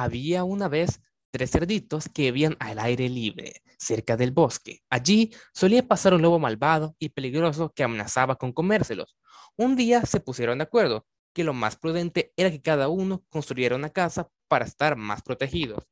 Había una vez tres cerditos que vivían al aire libre, cerca del bosque. Allí solía pasar un lobo malvado y peligroso que amenazaba con comérselos. Un día se pusieron de acuerdo que lo más prudente era que cada uno construyera una casa para estar más protegidos.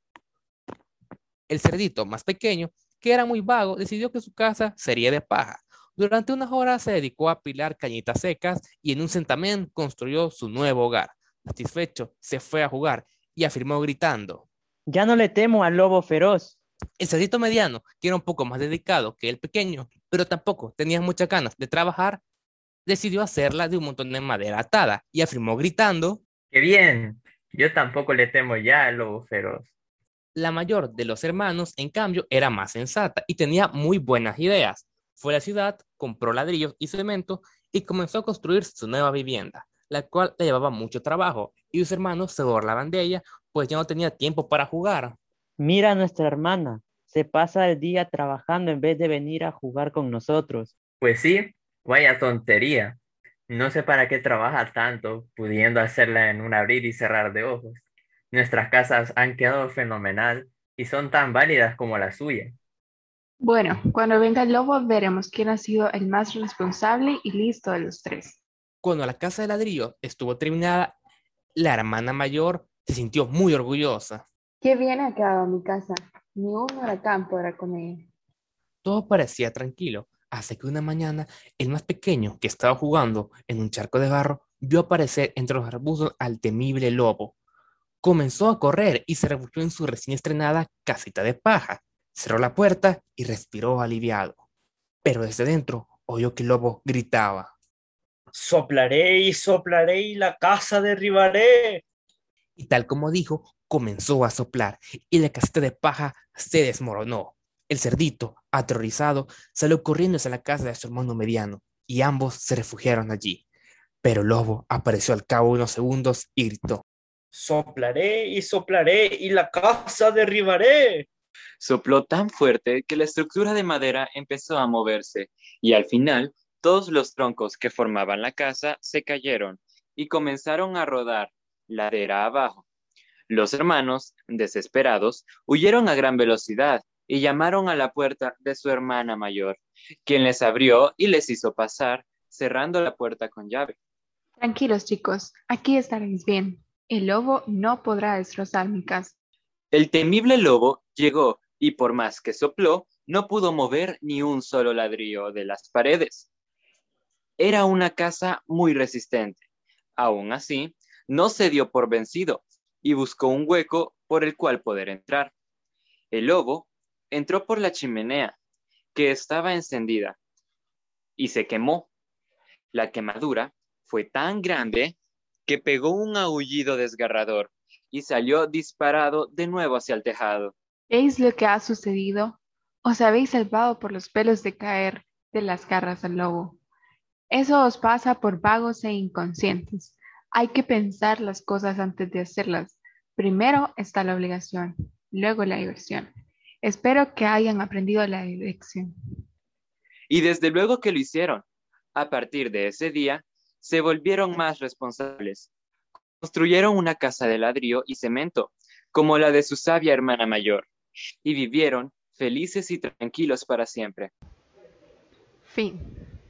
El cerdito más pequeño, que era muy vago, decidió que su casa sería de paja. Durante unas horas se dedicó a apilar cañitas secas y en un centamén construyó su nuevo hogar. Satisfecho, se fue a jugar y afirmó gritando. Ya no le temo al lobo feroz. El cerdito mediano, que era un poco más dedicado que el pequeño, pero tampoco tenía muchas ganas de trabajar, decidió hacerla de un montón de madera atada y afirmó gritando. ¡Qué bien! Yo tampoco le temo ya al lobo feroz. La mayor de los hermanos, en cambio, era más sensata y tenía muy buenas ideas. Fue a la ciudad, compró ladrillos y cemento y comenzó a construir su nueva vivienda, la cual le llevaba mucho trabajo y sus hermanos se burlaban de ella, pues ya no tenía tiempo para jugar. Mira a nuestra hermana, se pasa el día trabajando en vez de venir a jugar con nosotros. Pues sí, vaya tontería. No sé para qué trabaja tanto, pudiendo hacerla en un abrir y cerrar de ojos. Nuestras casas han quedado fenomenal y son tan válidas como la suya. Bueno, cuando venga el lobo veremos quién ha sido el más responsable y listo de los tres. Cuando la casa de ladrillo estuvo terminada, la hermana mayor se sintió muy orgullosa. Qué bien ha quedado mi casa. Ni un huracán podrá con ella. Todo parecía tranquilo, hasta que una mañana el más pequeño, que estaba jugando en un charco de barro, vio aparecer entre los arbustos al temible lobo. Comenzó a correr y se refugió en su recién estrenada casita de paja cerró la puerta y respiró aliviado. Pero desde dentro oyó que el lobo gritaba. Soplaré y soplaré y la casa derribaré. Y tal como dijo, comenzó a soplar y la casita de paja se desmoronó. El cerdito, aterrorizado, salió corriendo hacia la casa de su hermano mediano y ambos se refugiaron allí. Pero el lobo apareció al cabo de unos segundos y gritó. Soplaré y soplaré y la casa derribaré. Sopló tan fuerte que la estructura de madera empezó a moverse y al final todos los troncos que formaban la casa se cayeron y comenzaron a rodar ladera abajo. Los hermanos, desesperados, huyeron a gran velocidad y llamaron a la puerta de su hermana mayor, quien les abrió y les hizo pasar, cerrando la puerta con llave. Tranquilos chicos, aquí estaréis bien. El lobo no podrá destrozar mi casa. El temible lobo llegó y por más que sopló, no pudo mover ni un solo ladrillo de las paredes. Era una casa muy resistente. Aún así, no se dio por vencido y buscó un hueco por el cual poder entrar. El lobo entró por la chimenea, que estaba encendida, y se quemó. La quemadura fue tan grande que pegó un aullido desgarrador y salió disparado de nuevo hacia el tejado. ¿Veis lo que ha sucedido? Os habéis salvado por los pelos de caer de las garras del lobo. Eso os pasa por vagos e inconscientes. Hay que pensar las cosas antes de hacerlas. Primero está la obligación, luego la diversión. Espero que hayan aprendido la lección. Y desde luego que lo hicieron. A partir de ese día, se volvieron más responsables. Construyeron una casa de ladrillo y cemento, como la de su sabia hermana mayor y vivieron felices y tranquilos para siempre. Fin.